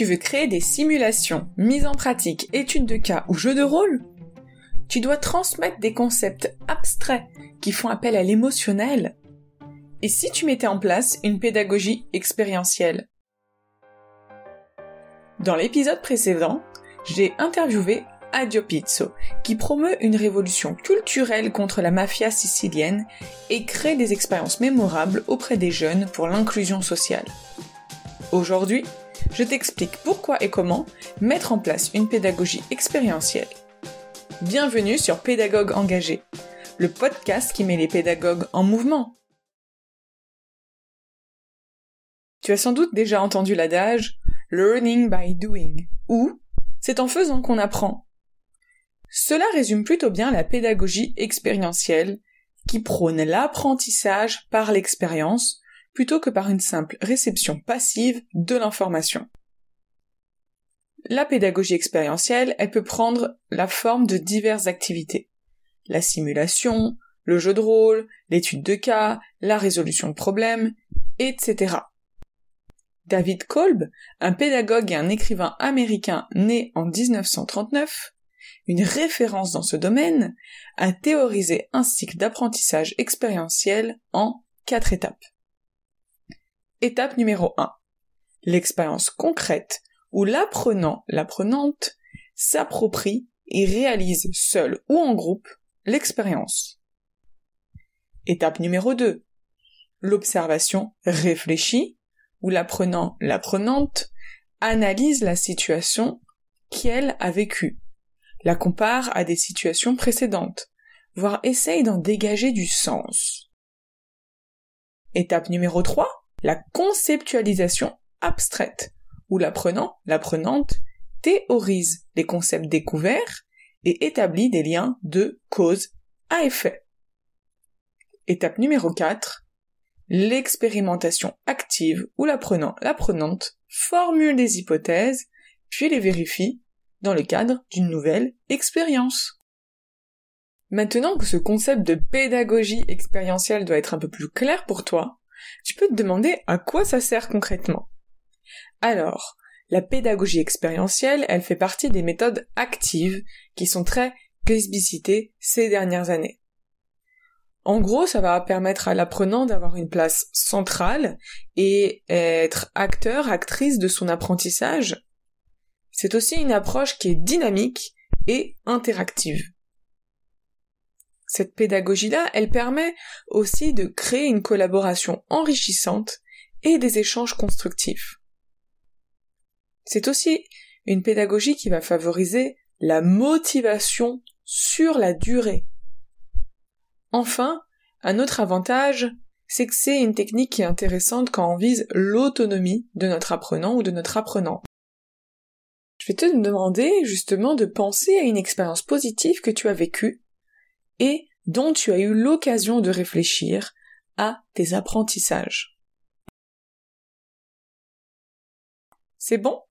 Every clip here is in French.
Tu veux créer des simulations, mises en pratique, études de cas ou jeux de rôle Tu dois transmettre des concepts abstraits qui font appel à l'émotionnel. Et si tu mettais en place une pédagogie expérientielle? Dans l'épisode précédent, j'ai interviewé Adio Pizzo, qui promeut une révolution culturelle contre la mafia sicilienne et crée des expériences mémorables auprès des jeunes pour l'inclusion sociale. Aujourd'hui, je t'explique pourquoi et comment mettre en place une pédagogie expérientielle. Bienvenue sur Pédagogue engagé, le podcast qui met les pédagogues en mouvement. Tu as sans doute déjà entendu l'adage Learning by doing, ou c'est en faisant qu'on apprend. Cela résume plutôt bien la pédagogie expérientielle, qui prône l'apprentissage par l'expérience plutôt que par une simple réception passive de l'information. La pédagogie expérientielle, elle peut prendre la forme de diverses activités. La simulation, le jeu de rôle, l'étude de cas, la résolution de problèmes, etc. David Kolb, un pédagogue et un écrivain américain né en 1939, une référence dans ce domaine, a théorisé un cycle d'apprentissage expérientiel en quatre étapes. Étape numéro 1. L'expérience concrète où l'apprenant, l'apprenante, s'approprie et réalise seul ou en groupe l'expérience. Étape numéro 2. L'observation réfléchie où l'apprenant, l'apprenante analyse la situation qu'elle a vécue, la compare à des situations précédentes, voire essaye d'en dégager du sens. Étape numéro 3 la conceptualisation abstraite, où l'apprenant, l'apprenante, théorise les concepts découverts et établit des liens de cause à effet. Étape numéro 4. L'expérimentation active où l'apprenant, l'apprenante formule des hypothèses, puis les vérifie dans le cadre d'une nouvelle expérience. Maintenant que ce concept de pédagogie expérientielle doit être un peu plus clair pour toi, tu peux te demander à quoi ça sert concrètement. Alors, la pédagogie expérientielle, elle fait partie des méthodes actives qui sont très plébiscitées ces dernières années. En gros, ça va permettre à l'apprenant d'avoir une place centrale et être acteur, actrice de son apprentissage. C'est aussi une approche qui est dynamique et interactive. Cette pédagogie-là, elle permet aussi de créer une collaboration enrichissante et des échanges constructifs. C'est aussi une pédagogie qui va favoriser la motivation sur la durée. Enfin, un autre avantage, c'est que c'est une technique qui est intéressante quand on vise l'autonomie de notre apprenant ou de notre apprenant. Je vais te demander justement de penser à une expérience positive que tu as vécue et dont tu as eu l'occasion de réfléchir à tes apprentissages. C'est bon?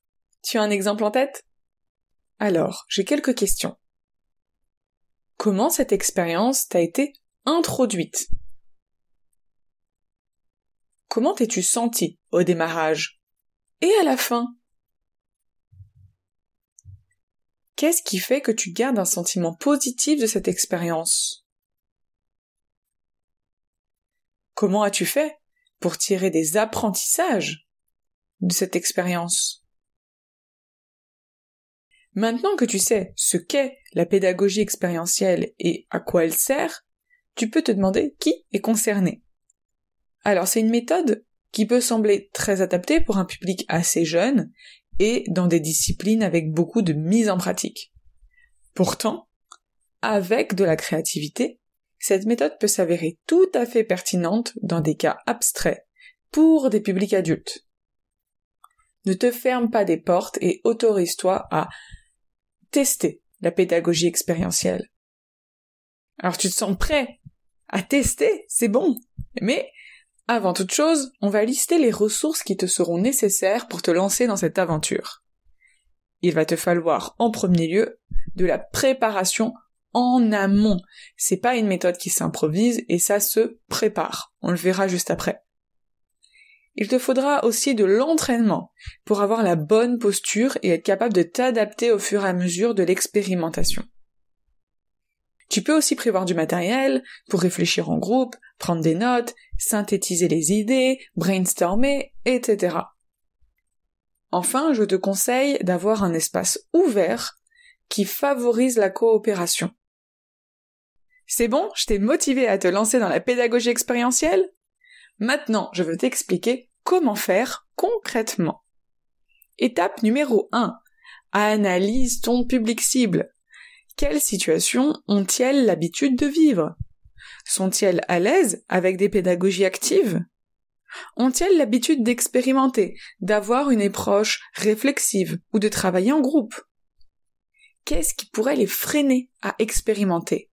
Tu as un exemple en tête? Alors, j'ai quelques questions. Comment cette expérience t'a été introduite? Comment t'es-tu senti au démarrage? Et à la fin? Qu'est-ce qui fait que tu gardes un sentiment positif de cette expérience? Comment as-tu fait pour tirer des apprentissages de cette expérience? Maintenant que tu sais ce qu'est la pédagogie expérientielle et à quoi elle sert, tu peux te demander qui est concerné. Alors c'est une méthode qui peut sembler très adaptée pour un public assez jeune et dans des disciplines avec beaucoup de mise en pratique. Pourtant, avec de la créativité, cette méthode peut s'avérer tout à fait pertinente dans des cas abstraits pour des publics adultes. Ne te ferme pas des portes et autorise-toi à tester la pédagogie expérientielle. Alors tu te sens prêt à tester, c'est bon, mais avant toute chose, on va lister les ressources qui te seront nécessaires pour te lancer dans cette aventure. Il va te falloir en premier lieu de la préparation en amont. C'est pas une méthode qui s'improvise et ça se prépare. On le verra juste après. il te faudra aussi de l'entraînement pour avoir la bonne posture et être capable de t'adapter au fur et à mesure de l'expérimentation. Tu peux aussi prévoir du matériel pour réfléchir en groupe, prendre des notes, synthétiser les idées, brainstormer, etc. Enfin, je te conseille d'avoir un espace ouvert qui favorise la coopération. C'est bon, je t'ai motivé à te lancer dans la pédagogie expérientielle? Maintenant, je veux t'expliquer comment faire concrètement. Étape numéro 1. Analyse ton public cible. Quelles situations ont-elles l'habitude de vivre? Sont-elles à l'aise avec des pédagogies actives? Ont-elles l'habitude d'expérimenter, d'avoir une approche réflexive ou de travailler en groupe? Qu'est-ce qui pourrait les freiner à expérimenter?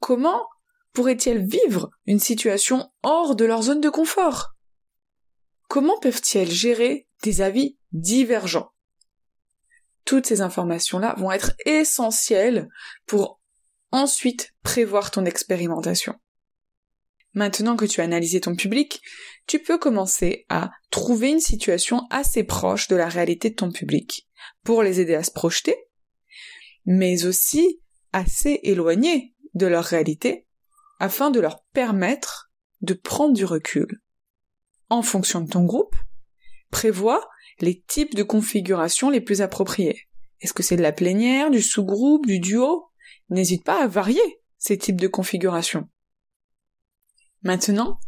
Comment pourraient-elles vivre une situation hors de leur zone de confort? Comment peuvent-elles gérer des avis divergents? Toutes ces informations-là vont être essentielles pour ensuite prévoir ton expérimentation. Maintenant que tu as analysé ton public, tu peux commencer à trouver une situation assez proche de la réalité de ton public pour les aider à se projeter, mais aussi assez éloignée de leur réalité afin de leur permettre de prendre du recul. En fonction de ton groupe, prévois les types de configurations les plus appropriés. Est-ce que c'est de la plénière, du sous-groupe, du duo? N'hésite pas à varier ces types de configurations. Maintenant,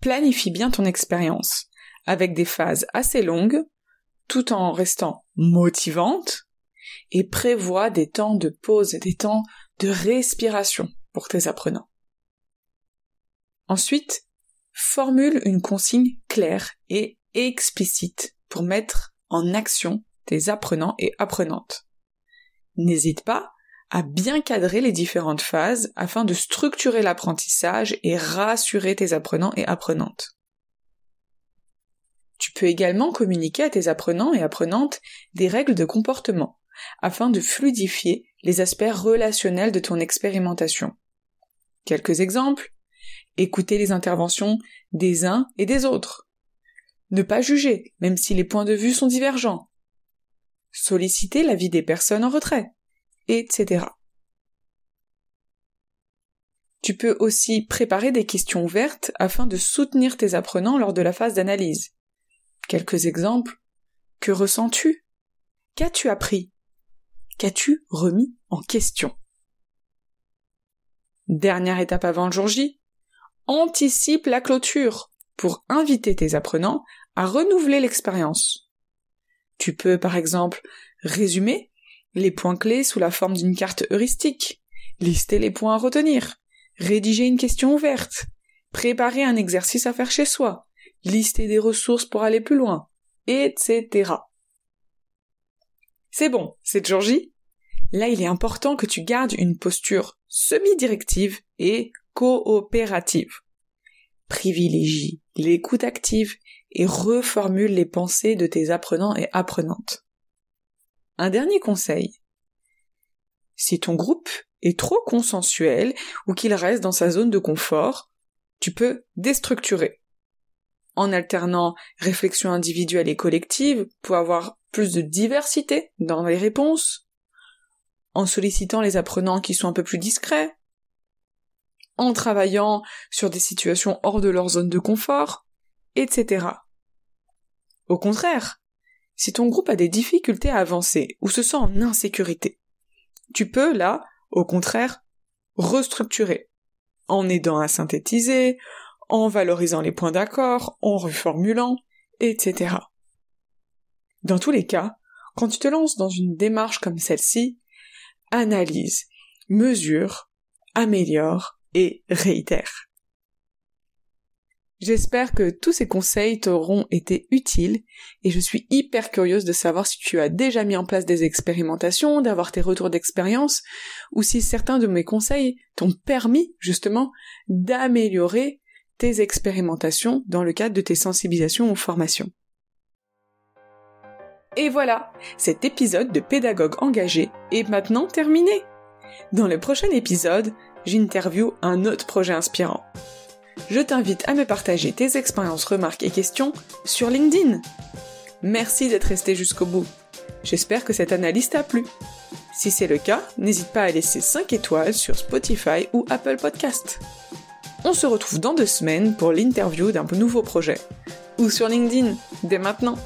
planifie bien ton expérience, avec des phases assez longues, tout en restant motivante, et prévois des temps de pause et des temps de respiration pour tes apprenants. Ensuite, formule une consigne claire et explicite pour mettre en action tes apprenants et apprenantes. N'hésite pas à bien cadrer les différentes phases afin de structurer l'apprentissage et rassurer tes apprenants et apprenantes. Tu peux également communiquer à tes apprenants et apprenantes des règles de comportement afin de fluidifier les aspects relationnels de ton expérimentation. Quelques exemples écouter les interventions des uns et des autres, ne pas juger, même si les points de vue sont divergents, solliciter l'avis des personnes en retrait, etc. Tu peux aussi préparer des questions ouvertes afin de soutenir tes apprenants lors de la phase d'analyse. Quelques exemples. Que ressens-tu? Qu'as-tu appris? Qu'as-tu remis en question? Dernière étape avant le jour J, anticipe la clôture pour inviter tes apprenants à renouveler l'expérience. Tu peux par exemple résumer les points clés sous la forme d'une carte heuristique, lister les points à retenir, rédiger une question ouverte, préparer un exercice à faire chez soi, lister des ressources pour aller plus loin, etc. C'est bon, c'est jour Là, il est important que tu gardes une posture semi-directive et coopérative. Privilégie l'écoute active et reformule les pensées de tes apprenants et apprenantes. Un dernier conseil. Si ton groupe est trop consensuel ou qu'il reste dans sa zone de confort, tu peux déstructurer. En alternant réflexion individuelle et collective pour avoir plus de diversité dans les réponses, en sollicitant les apprenants qui sont un peu plus discrets, en travaillant sur des situations hors de leur zone de confort, etc. Au contraire, si ton groupe a des difficultés à avancer ou se sent en insécurité, tu peux, là, au contraire, restructurer, en aidant à synthétiser, en valorisant les points d'accord, en reformulant, etc. Dans tous les cas, quand tu te lances dans une démarche comme celle-ci, analyse, mesure, améliore et réitère. J'espère que tous ces conseils t'auront été utiles et je suis hyper curieuse de savoir si tu as déjà mis en place des expérimentations, d'avoir tes retours d'expérience ou si certains de mes conseils t'ont permis justement d'améliorer tes expérimentations dans le cadre de tes sensibilisations ou formations. Et voilà, cet épisode de pédagogue engagé est maintenant terminé. Dans le prochain épisode, j'interview un autre projet inspirant. je t'invite à me partager tes expériences, remarques et questions sur LinkedIn. Merci d'être resté jusqu'au bout. J'espère que cette analyse t'a plu. Si c'est le cas, n'hésite pas à laisser 5 étoiles sur Spotify ou Apple Podcast. On se retrouve dans deux semaines pour l'interview d'un nouveau projet. Ou sur LinkedIn, dès maintenant.